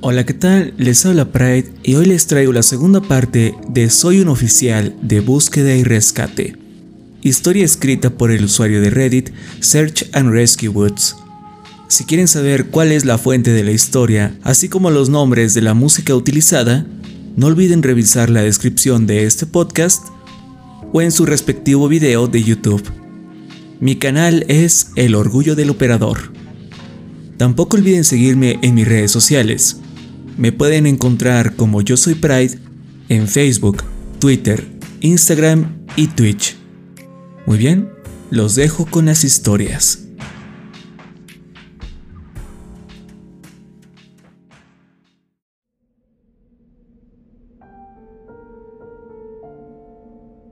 Hola, ¿qué tal? Les habla Pride y hoy les traigo la segunda parte de Soy un oficial de búsqueda y rescate. Historia escrita por el usuario de Reddit Search and Rescue Woods. Si quieren saber cuál es la fuente de la historia, así como los nombres de la música utilizada, no olviden revisar la descripción de este podcast o en su respectivo video de YouTube. Mi canal es El Orgullo del Operador. Tampoco olviden seguirme en mis redes sociales. Me pueden encontrar como Yo Soy Pride en Facebook, Twitter, Instagram y Twitch. Muy bien, los dejo con las historias.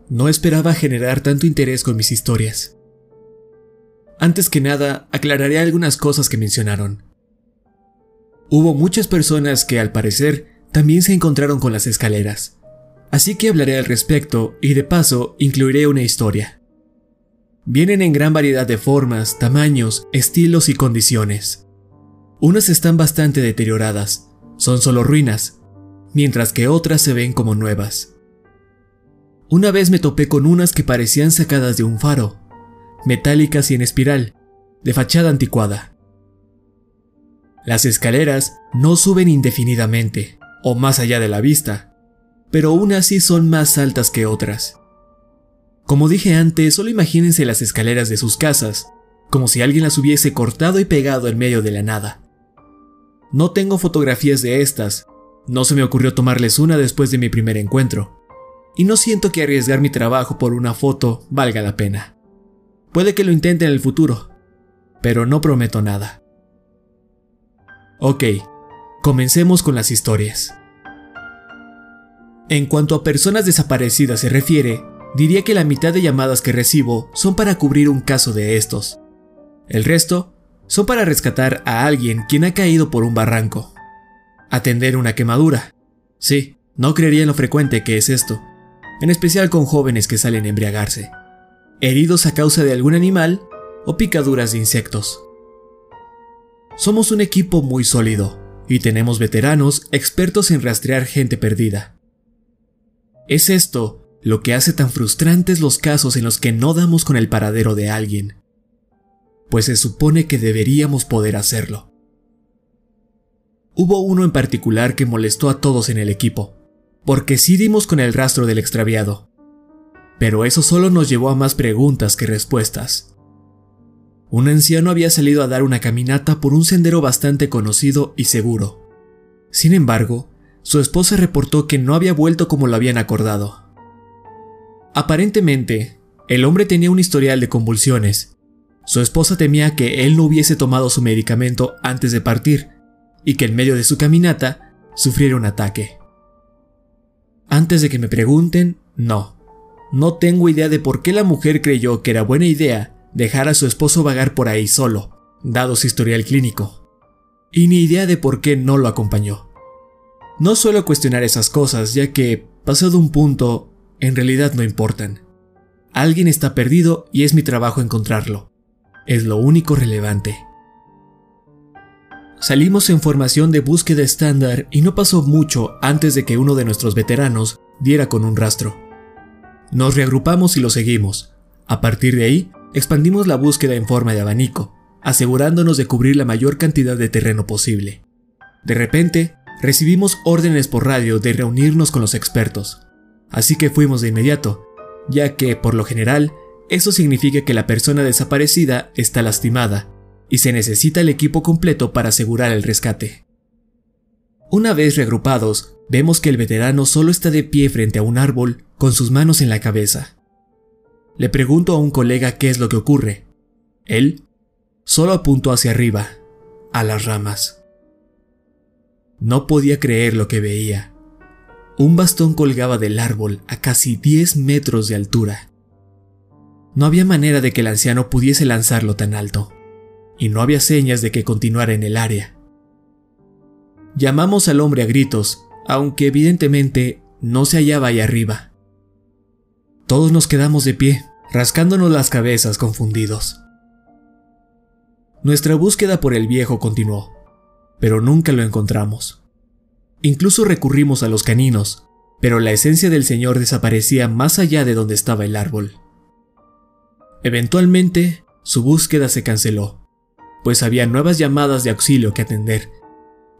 No esperaba generar tanto interés con mis historias. Antes que nada, aclararé algunas cosas que mencionaron. Hubo muchas personas que al parecer también se encontraron con las escaleras, así que hablaré al respecto y de paso incluiré una historia. Vienen en gran variedad de formas, tamaños, estilos y condiciones. Unas están bastante deterioradas, son solo ruinas, mientras que otras se ven como nuevas. Una vez me topé con unas que parecían sacadas de un faro, metálicas y en espiral, de fachada anticuada. Las escaleras no suben indefinidamente, o más allá de la vista, pero unas sí son más altas que otras. Como dije antes, solo imagínense las escaleras de sus casas, como si alguien las hubiese cortado y pegado en medio de la nada. No tengo fotografías de estas, no se me ocurrió tomarles una después de mi primer encuentro, y no siento que arriesgar mi trabajo por una foto valga la pena. Puede que lo intente en el futuro, pero no prometo nada. Ok, comencemos con las historias. En cuanto a personas desaparecidas se refiere, diría que la mitad de llamadas que recibo son para cubrir un caso de estos. El resto son para rescatar a alguien quien ha caído por un barranco. Atender una quemadura. Sí, no creería en lo frecuente que es esto, en especial con jóvenes que salen a embriagarse. Heridos a causa de algún animal o picaduras de insectos. Somos un equipo muy sólido y tenemos veteranos expertos en rastrear gente perdida. Es esto lo que hace tan frustrantes los casos en los que no damos con el paradero de alguien, pues se supone que deberíamos poder hacerlo. Hubo uno en particular que molestó a todos en el equipo, porque sí dimos con el rastro del extraviado, pero eso solo nos llevó a más preguntas que respuestas. Un anciano había salido a dar una caminata por un sendero bastante conocido y seguro. Sin embargo, su esposa reportó que no había vuelto como lo habían acordado. Aparentemente, el hombre tenía un historial de convulsiones. Su esposa temía que él no hubiese tomado su medicamento antes de partir y que en medio de su caminata sufriera un ataque. Antes de que me pregunten, no. No tengo idea de por qué la mujer creyó que era buena idea dejar a su esposo vagar por ahí solo, dado su historial clínico. Y ni idea de por qué no lo acompañó. No suelo cuestionar esas cosas, ya que, pasado un punto, en realidad no importan. Alguien está perdido y es mi trabajo encontrarlo. Es lo único relevante. Salimos en formación de búsqueda estándar y no pasó mucho antes de que uno de nuestros veteranos diera con un rastro. Nos reagrupamos y lo seguimos. A partir de ahí, expandimos la búsqueda en forma de abanico, asegurándonos de cubrir la mayor cantidad de terreno posible. De repente, recibimos órdenes por radio de reunirnos con los expertos, así que fuimos de inmediato, ya que, por lo general, eso significa que la persona desaparecida está lastimada y se necesita el equipo completo para asegurar el rescate. Una vez reagrupados, vemos que el veterano solo está de pie frente a un árbol con sus manos en la cabeza. Le pregunto a un colega qué es lo que ocurre. Él solo apuntó hacia arriba, a las ramas. No podía creer lo que veía. Un bastón colgaba del árbol a casi 10 metros de altura. No había manera de que el anciano pudiese lanzarlo tan alto, y no había señas de que continuara en el área. Llamamos al hombre a gritos, aunque evidentemente no se hallaba ahí arriba. Todos nos quedamos de pie, rascándonos las cabezas confundidos. Nuestra búsqueda por el viejo continuó, pero nunca lo encontramos. Incluso recurrimos a los caninos, pero la esencia del señor desaparecía más allá de donde estaba el árbol. Eventualmente, su búsqueda se canceló, pues había nuevas llamadas de auxilio que atender,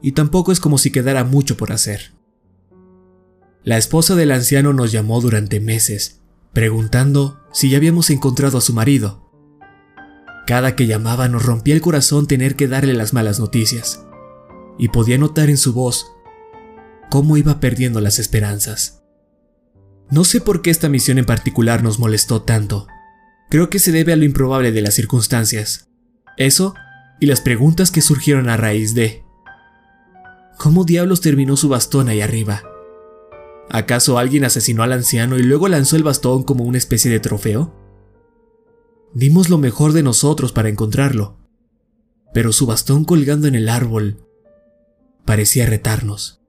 y tampoco es como si quedara mucho por hacer. La esposa del anciano nos llamó durante meses, preguntando si ya habíamos encontrado a su marido. Cada que llamaba nos rompía el corazón tener que darle las malas noticias, y podía notar en su voz cómo iba perdiendo las esperanzas. No sé por qué esta misión en particular nos molestó tanto. Creo que se debe a lo improbable de las circunstancias. Eso y las preguntas que surgieron a raíz de... ¿Cómo diablos terminó su bastón ahí arriba? ¿Acaso alguien asesinó al anciano y luego lanzó el bastón como una especie de trofeo? Dimos lo mejor de nosotros para encontrarlo, pero su bastón colgando en el árbol parecía retarnos.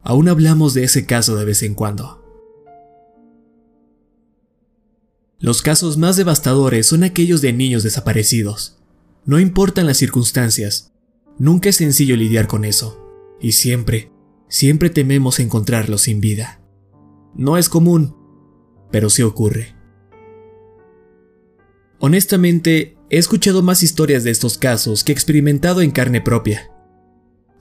Aún hablamos de ese caso de vez en cuando. Los casos más devastadores son aquellos de niños desaparecidos. No importan las circunstancias, nunca es sencillo lidiar con eso, y siempre, siempre tememos encontrarlos sin vida. No es común, pero sí ocurre. Honestamente, he escuchado más historias de estos casos que he experimentado en carne propia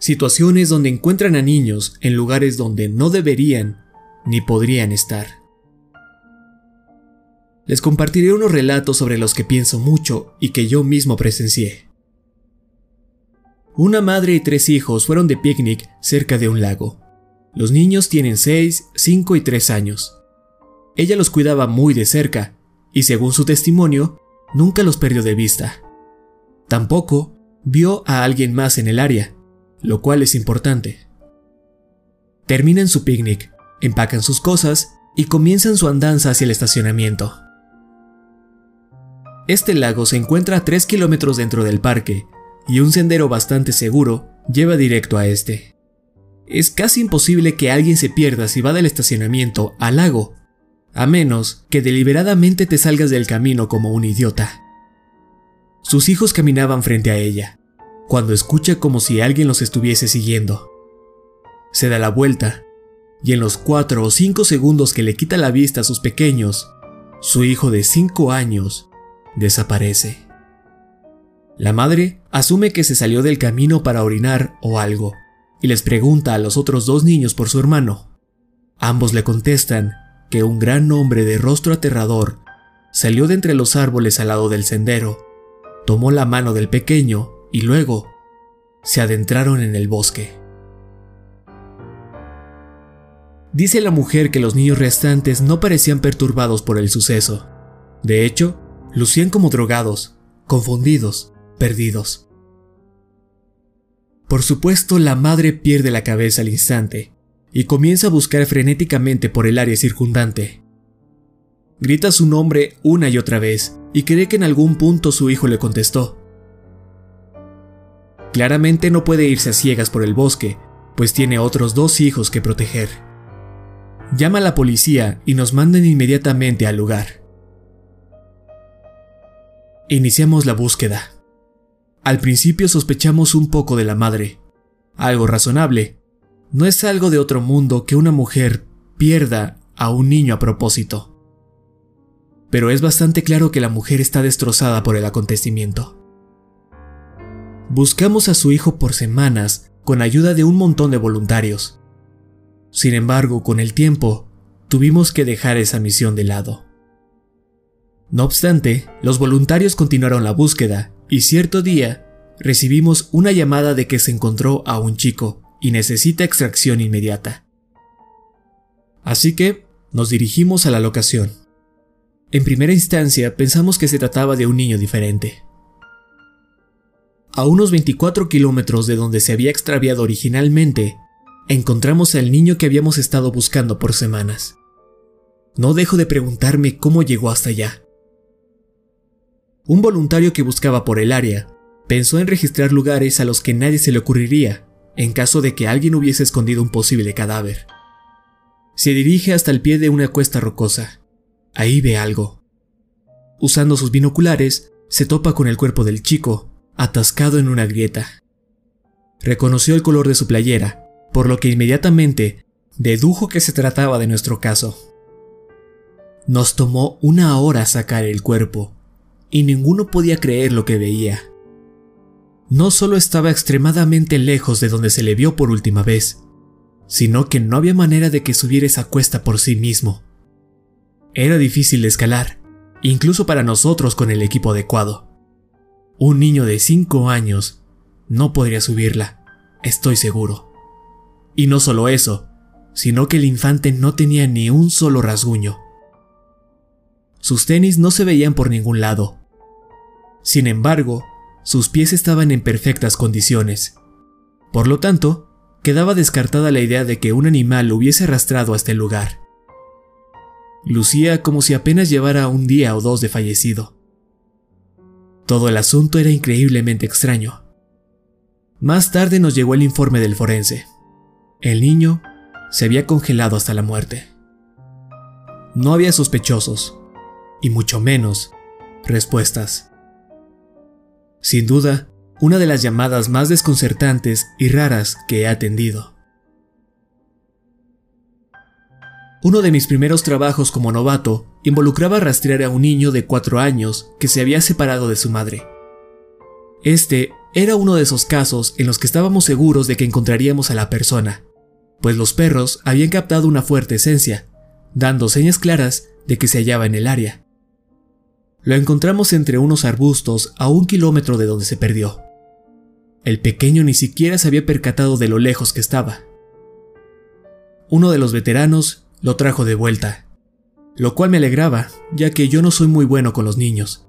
situaciones donde encuentran a niños en lugares donde no deberían ni podrían estar. Les compartiré unos relatos sobre los que pienso mucho y que yo mismo presencié. Una madre y tres hijos fueron de picnic cerca de un lago. Los niños tienen 6, 5 y 3 años. Ella los cuidaba muy de cerca y según su testimonio, nunca los perdió de vista. Tampoco vio a alguien más en el área, lo cual es importante. Terminan su picnic, empacan sus cosas y comienzan su andanza hacia el estacionamiento. Este lago se encuentra a 3 kilómetros dentro del parque y un sendero bastante seguro lleva directo a este. Es casi imposible que alguien se pierda si va del estacionamiento al lago, a menos que deliberadamente te salgas del camino como un idiota. Sus hijos caminaban frente a ella, cuando escucha como si alguien los estuviese siguiendo. Se da la vuelta, y en los cuatro o cinco segundos que le quita la vista a sus pequeños, su hijo de cinco años desaparece. La madre asume que se salió del camino para orinar o algo, y les pregunta a los otros dos niños por su hermano. Ambos le contestan que un gran hombre de rostro aterrador salió de entre los árboles al lado del sendero, tomó la mano del pequeño y luego se adentraron en el bosque. Dice la mujer que los niños restantes no parecían perturbados por el suceso. De hecho, lucían como drogados, confundidos, perdidos. Por supuesto, la madre pierde la cabeza al instante y comienza a buscar frenéticamente por el área circundante. Grita su nombre una y otra vez y cree que en algún punto su hijo le contestó. Claramente no puede irse a ciegas por el bosque, pues tiene otros dos hijos que proteger. Llama a la policía y nos mandan inmediatamente al lugar. Iniciamos la búsqueda. Al principio sospechamos un poco de la madre. Algo razonable. No es algo de otro mundo que una mujer pierda a un niño a propósito. Pero es bastante claro que la mujer está destrozada por el acontecimiento. Buscamos a su hijo por semanas con ayuda de un montón de voluntarios. Sin embargo, con el tiempo, tuvimos que dejar esa misión de lado. No obstante, los voluntarios continuaron la búsqueda y cierto día recibimos una llamada de que se encontró a un chico y necesita extracción inmediata. Así que nos dirigimos a la locación. En primera instancia pensamos que se trataba de un niño diferente. A unos 24 kilómetros de donde se había extraviado originalmente, encontramos al niño que habíamos estado buscando por semanas. No dejo de preguntarme cómo llegó hasta allá. Un voluntario que buscaba por el área pensó en registrar lugares a los que nadie se le ocurriría en caso de que alguien hubiese escondido un posible cadáver. Se dirige hasta el pie de una cuesta rocosa. Ahí ve algo. Usando sus binoculares, se topa con el cuerpo del chico, atascado en una grieta. Reconoció el color de su playera por lo que inmediatamente dedujo que se trataba de nuestro caso. Nos tomó una hora sacar el cuerpo, y ninguno podía creer lo que veía. No solo estaba extremadamente lejos de donde se le vio por última vez, sino que no había manera de que subiera esa cuesta por sí mismo. Era difícil de escalar, incluso para nosotros con el equipo adecuado. Un niño de 5 años no podría subirla, estoy seguro. Y no solo eso, sino que el infante no tenía ni un solo rasguño. Sus tenis no se veían por ningún lado. Sin embargo, sus pies estaban en perfectas condiciones. Por lo tanto, quedaba descartada la idea de que un animal lo hubiese arrastrado hasta el lugar. Lucía como si apenas llevara un día o dos de fallecido. Todo el asunto era increíblemente extraño. Más tarde nos llegó el informe del forense. El niño se había congelado hasta la muerte. No había sospechosos, y mucho menos respuestas. Sin duda, una de las llamadas más desconcertantes y raras que he atendido. Uno de mis primeros trabajos como novato involucraba rastrear a un niño de cuatro años que se había separado de su madre. Este era uno de esos casos en los que estábamos seguros de que encontraríamos a la persona, pues los perros habían captado una fuerte esencia, dando señas claras de que se hallaba en el área. Lo encontramos entre unos arbustos a un kilómetro de donde se perdió. El pequeño ni siquiera se había percatado de lo lejos que estaba. Uno de los veteranos lo trajo de vuelta, lo cual me alegraba, ya que yo no soy muy bueno con los niños.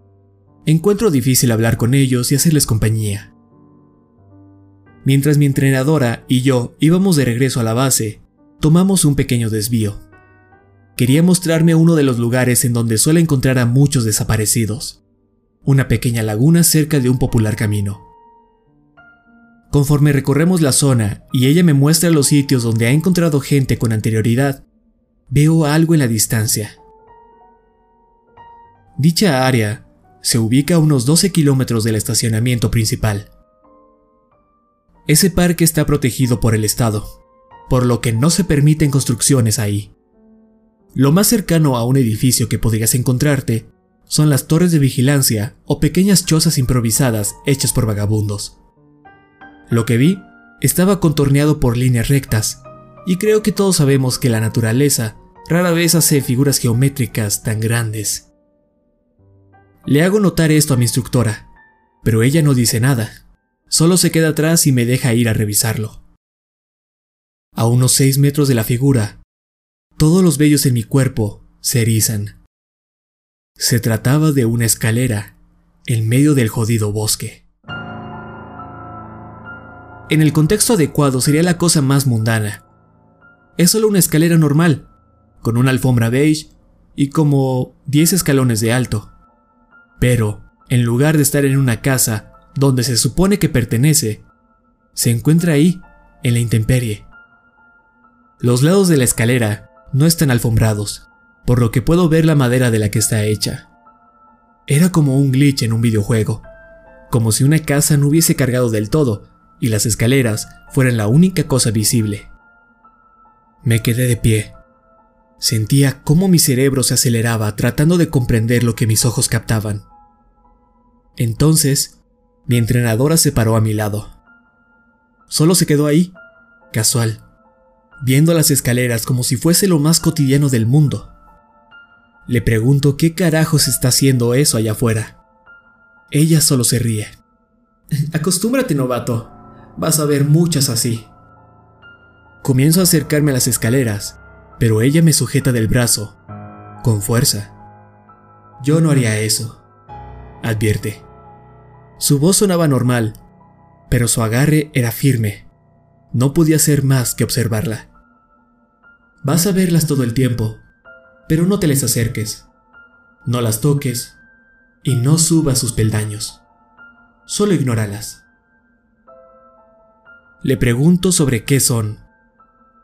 Encuentro difícil hablar con ellos y hacerles compañía. Mientras mi entrenadora y yo íbamos de regreso a la base, tomamos un pequeño desvío. Quería mostrarme uno de los lugares en donde suele encontrar a muchos desaparecidos, una pequeña laguna cerca de un popular camino. Conforme recorremos la zona y ella me muestra los sitios donde ha encontrado gente con anterioridad, veo algo en la distancia. Dicha área se ubica a unos 12 kilómetros del estacionamiento principal. Ese parque está protegido por el Estado, por lo que no se permiten construcciones ahí. Lo más cercano a un edificio que podrías encontrarte son las torres de vigilancia o pequeñas chozas improvisadas hechas por vagabundos. Lo que vi estaba contorneado por líneas rectas, y creo que todos sabemos que la naturaleza rara vez hace figuras geométricas tan grandes. Le hago notar esto a mi instructora, pero ella no dice nada, solo se queda atrás y me deja ir a revisarlo. A unos seis metros de la figura, todos los vellos en mi cuerpo se erizan. Se trataba de una escalera en medio del jodido bosque. En el contexto adecuado sería la cosa más mundana. Es solo una escalera normal, con una alfombra beige y como 10 escalones de alto. Pero, en lugar de estar en una casa donde se supone que pertenece, se encuentra ahí, en la intemperie. Los lados de la escalera no están alfombrados, por lo que puedo ver la madera de la que está hecha. Era como un glitch en un videojuego, como si una casa no hubiese cargado del todo y las escaleras fueran la única cosa visible. Me quedé de pie. Sentía cómo mi cerebro se aceleraba tratando de comprender lo que mis ojos captaban. Entonces, mi entrenadora se paró a mi lado. Solo se quedó ahí, casual, viendo las escaleras como si fuese lo más cotidiano del mundo. Le pregunto qué carajos está haciendo eso allá afuera. Ella solo se ríe. Acostúmbrate, novato. Vas a ver muchas así. Comienzo a acercarme a las escaleras, pero ella me sujeta del brazo, con fuerza. Yo no haría eso, advierte. Su voz sonaba normal, pero su agarre era firme. No podía hacer más que observarla. Vas a verlas todo el tiempo, pero no te les acerques. No las toques y no subas sus peldaños. Solo ignóralas. Le pregunto sobre qué son,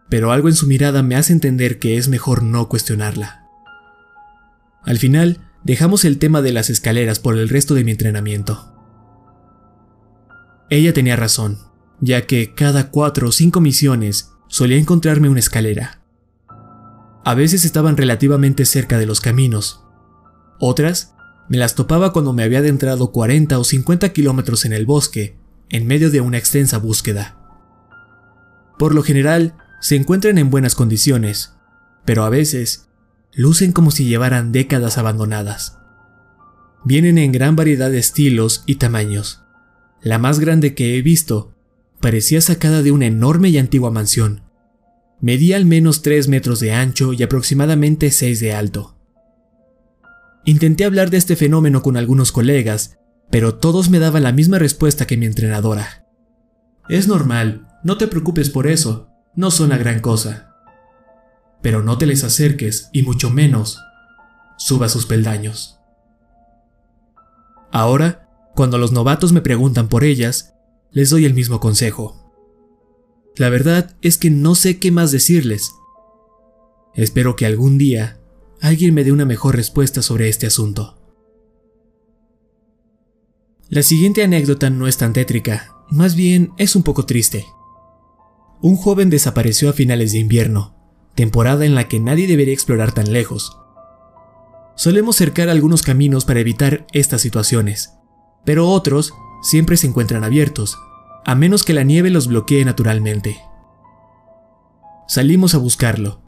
pero algo en su mirada me hace entender que es mejor no cuestionarla. Al final, dejamos el tema de las escaleras por el resto de mi entrenamiento. Ella tenía razón, ya que cada cuatro o cinco misiones solía encontrarme una escalera. A veces estaban relativamente cerca de los caminos. Otras me las topaba cuando me había adentrado 40 o 50 kilómetros en el bosque, en medio de una extensa búsqueda. Por lo general, se encuentran en buenas condiciones, pero a veces lucen como si llevaran décadas abandonadas. Vienen en gran variedad de estilos y tamaños. La más grande que he visto parecía sacada de una enorme y antigua mansión. Medía al menos 3 metros de ancho y aproximadamente 6 de alto. Intenté hablar de este fenómeno con algunos colegas, pero todos me daban la misma respuesta que mi entrenadora. Es normal, no te preocupes por eso, no son gran cosa. Pero no te les acerques y mucho menos suba sus peldaños. Ahora, cuando los novatos me preguntan por ellas, les doy el mismo consejo. La verdad es que no sé qué más decirles. Espero que algún día alguien me dé una mejor respuesta sobre este asunto. La siguiente anécdota no es tan tétrica, más bien es un poco triste. Un joven desapareció a finales de invierno, temporada en la que nadie debería explorar tan lejos. Solemos cercar algunos caminos para evitar estas situaciones, pero otros siempre se encuentran abiertos, a menos que la nieve los bloquee naturalmente. Salimos a buscarlo,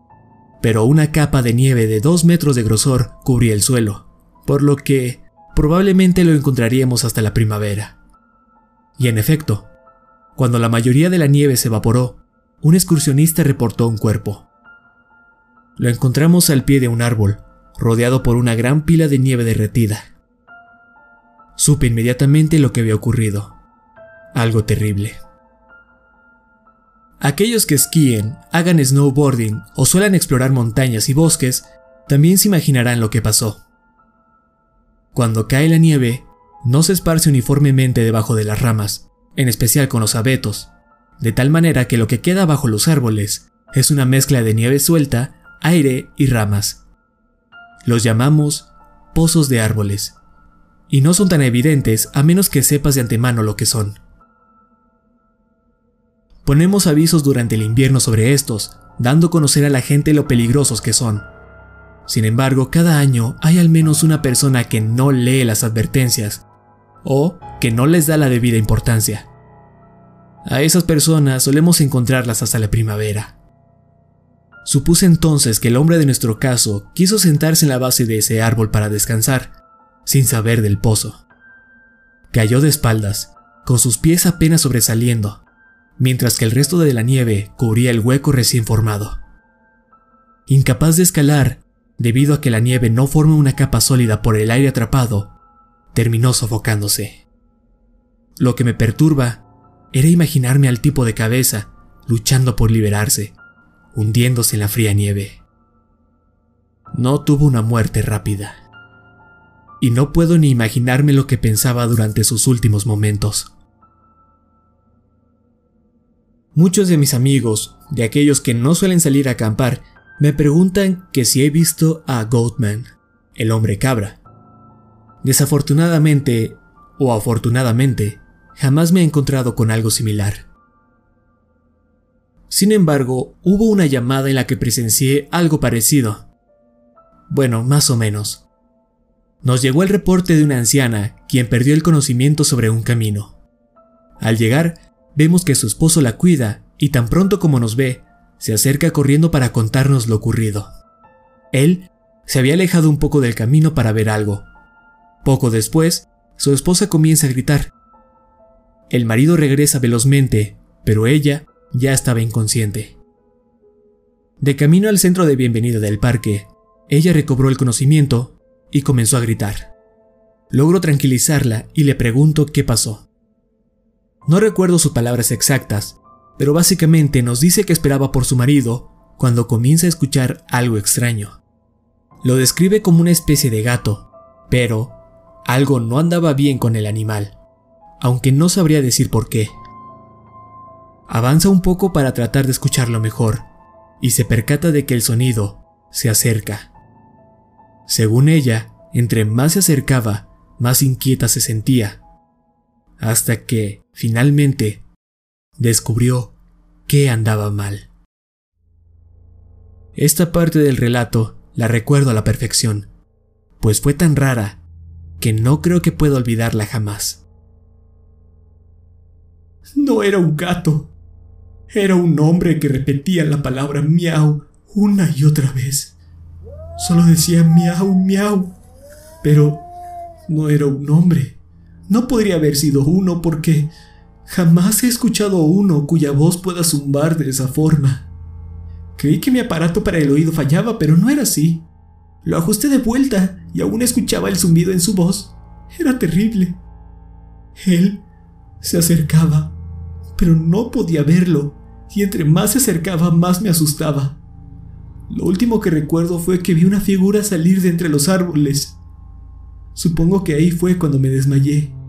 pero una capa de nieve de 2 metros de grosor cubría el suelo, por lo que probablemente lo encontraríamos hasta la primavera. Y en efecto, cuando la mayoría de la nieve se evaporó, un excursionista reportó un cuerpo. Lo encontramos al pie de un árbol, rodeado por una gran pila de nieve derretida. Supe inmediatamente lo que había ocurrido. Algo terrible. Aquellos que esquíen, hagan snowboarding o suelen explorar montañas y bosques, también se imaginarán lo que pasó. Cuando cae la nieve, no se esparce uniformemente debajo de las ramas, en especial con los abetos, de tal manera que lo que queda bajo los árboles es una mezcla de nieve suelta, aire y ramas. Los llamamos pozos de árboles, y no son tan evidentes a menos que sepas de antemano lo que son. Ponemos avisos durante el invierno sobre estos, dando a conocer a la gente lo peligrosos que son. Sin embargo, cada año hay al menos una persona que no lee las advertencias o que no les da la debida importancia. A esas personas solemos encontrarlas hasta la primavera. Supuse entonces que el hombre de nuestro caso quiso sentarse en la base de ese árbol para descansar, sin saber del pozo. Cayó de espaldas, con sus pies apenas sobresaliendo, mientras que el resto de la nieve cubría el hueco recién formado. Incapaz de escalar, debido a que la nieve no forma una capa sólida por el aire atrapado, terminó sofocándose. Lo que me perturba era imaginarme al tipo de cabeza luchando por liberarse, hundiéndose en la fría nieve. No tuvo una muerte rápida. Y no puedo ni imaginarme lo que pensaba durante sus últimos momentos. Muchos de mis amigos, de aquellos que no suelen salir a acampar, me preguntan que si he visto a Goatman, el hombre cabra. Desafortunadamente, o afortunadamente, jamás me he encontrado con algo similar. Sin embargo, hubo una llamada en la que presencié algo parecido. Bueno, más o menos. Nos llegó el reporte de una anciana quien perdió el conocimiento sobre un camino. Al llegar, Vemos que su esposo la cuida y tan pronto como nos ve, se acerca corriendo para contarnos lo ocurrido. Él se había alejado un poco del camino para ver algo. Poco después, su esposa comienza a gritar. El marido regresa velozmente, pero ella ya estaba inconsciente. De camino al centro de bienvenida del parque, ella recobró el conocimiento y comenzó a gritar. Logro tranquilizarla y le pregunto qué pasó. No recuerdo sus palabras exactas, pero básicamente nos dice que esperaba por su marido cuando comienza a escuchar algo extraño. Lo describe como una especie de gato, pero algo no andaba bien con el animal, aunque no sabría decir por qué. Avanza un poco para tratar de escucharlo mejor, y se percata de que el sonido se acerca. Según ella, entre más se acercaba, más inquieta se sentía, hasta que, finalmente, descubrió que andaba mal. Esta parte del relato la recuerdo a la perfección, pues fue tan rara que no creo que pueda olvidarla jamás. No era un gato, era un hombre que repetía la palabra miau una y otra vez. Solo decía miau, miau, pero no era un hombre. No podría haber sido uno porque jamás he escuchado a uno cuya voz pueda zumbar de esa forma. Creí que mi aparato para el oído fallaba, pero no era así. Lo ajusté de vuelta y aún escuchaba el zumbido en su voz. Era terrible. Él se acercaba, pero no podía verlo, y entre más se acercaba más me asustaba. Lo último que recuerdo fue que vi una figura salir de entre los árboles. Supongo que ahí fue cuando me desmayé.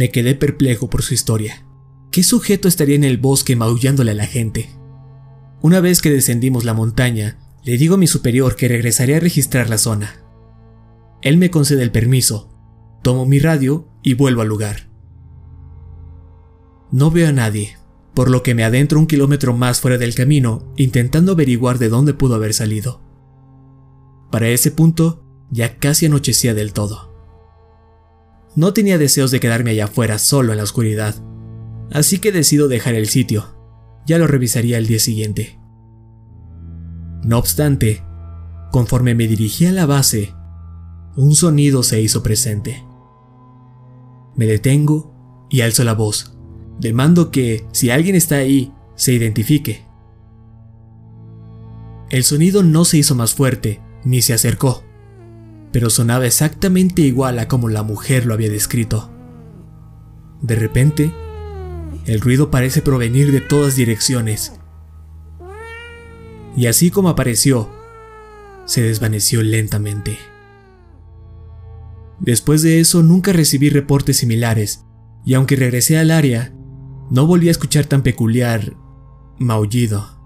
Me quedé perplejo por su historia. ¿Qué sujeto estaría en el bosque maullándole a la gente? Una vez que descendimos la montaña, le digo a mi superior que regresaré a registrar la zona. Él me concede el permiso, tomo mi radio y vuelvo al lugar. No veo a nadie, por lo que me adentro un kilómetro más fuera del camino intentando averiguar de dónde pudo haber salido. Para ese punto ya casi anochecía del todo. No tenía deseos de quedarme allá afuera solo en la oscuridad, así que decido dejar el sitio ya lo revisaría el día siguiente. No obstante, conforme me dirigí a la base, un sonido se hizo presente. Me detengo y alzo la voz. Demando que, si alguien está ahí, se identifique. El sonido no se hizo más fuerte, ni se acercó, pero sonaba exactamente igual a como la mujer lo había descrito. De repente, el ruido parece provenir de todas direcciones. Y así como apareció, se desvaneció lentamente. Después de eso nunca recibí reportes similares, y aunque regresé al área, no volví a escuchar tan peculiar maullido.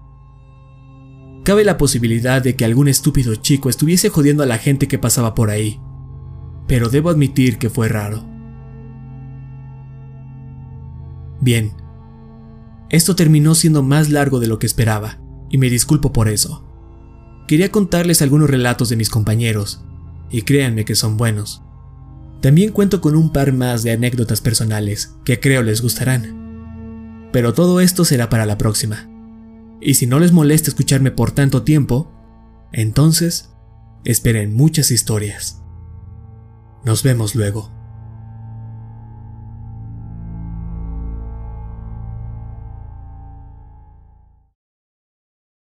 Cabe la posibilidad de que algún estúpido chico estuviese jodiendo a la gente que pasaba por ahí, pero debo admitir que fue raro. Bien, esto terminó siendo más largo de lo que esperaba, y me disculpo por eso. Quería contarles algunos relatos de mis compañeros, y créanme que son buenos. También cuento con un par más de anécdotas personales que creo les gustarán. Pero todo esto será para la próxima. Y si no les molesta escucharme por tanto tiempo, entonces esperen muchas historias. Nos vemos luego.